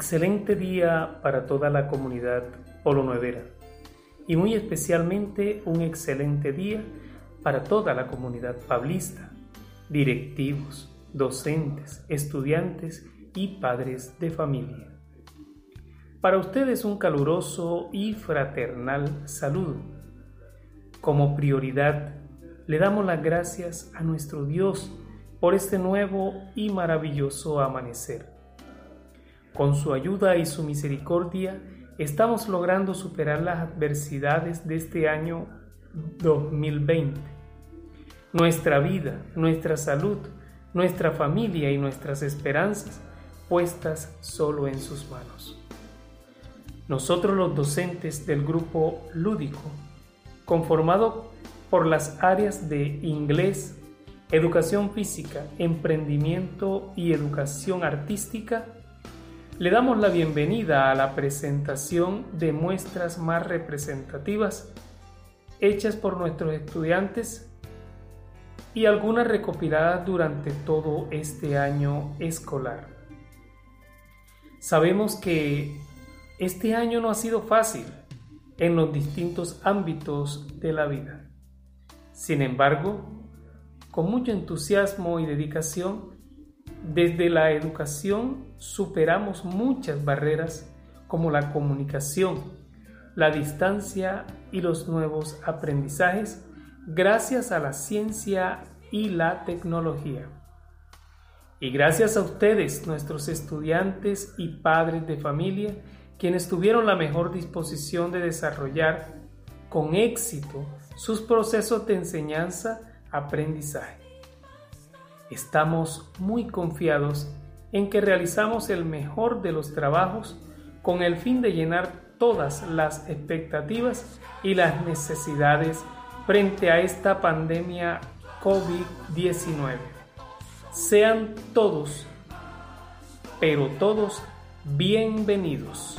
Excelente día para toda la comunidad Polo Nuevera y muy especialmente un excelente día para toda la comunidad pablista, directivos, docentes, estudiantes y padres de familia. Para ustedes un caluroso y fraternal saludo. Como prioridad, le damos las gracias a nuestro Dios por este nuevo y maravilloso amanecer. Con su ayuda y su misericordia, estamos logrando superar las adversidades de este año 2020. Nuestra vida, nuestra salud, nuestra familia y nuestras esperanzas puestas solo en sus manos. Nosotros los docentes del grupo lúdico, conformado por las áreas de inglés, educación física, emprendimiento y educación artística, le damos la bienvenida a la presentación de muestras más representativas hechas por nuestros estudiantes y algunas recopiladas durante todo este año escolar. Sabemos que este año no ha sido fácil en los distintos ámbitos de la vida. Sin embargo, con mucho entusiasmo y dedicación, desde la educación superamos muchas barreras como la comunicación, la distancia y los nuevos aprendizajes gracias a la ciencia y la tecnología. Y gracias a ustedes, nuestros estudiantes y padres de familia, quienes tuvieron la mejor disposición de desarrollar con éxito sus procesos de enseñanza-aprendizaje. Estamos muy confiados en que realizamos el mejor de los trabajos con el fin de llenar todas las expectativas y las necesidades frente a esta pandemia COVID-19. Sean todos, pero todos bienvenidos.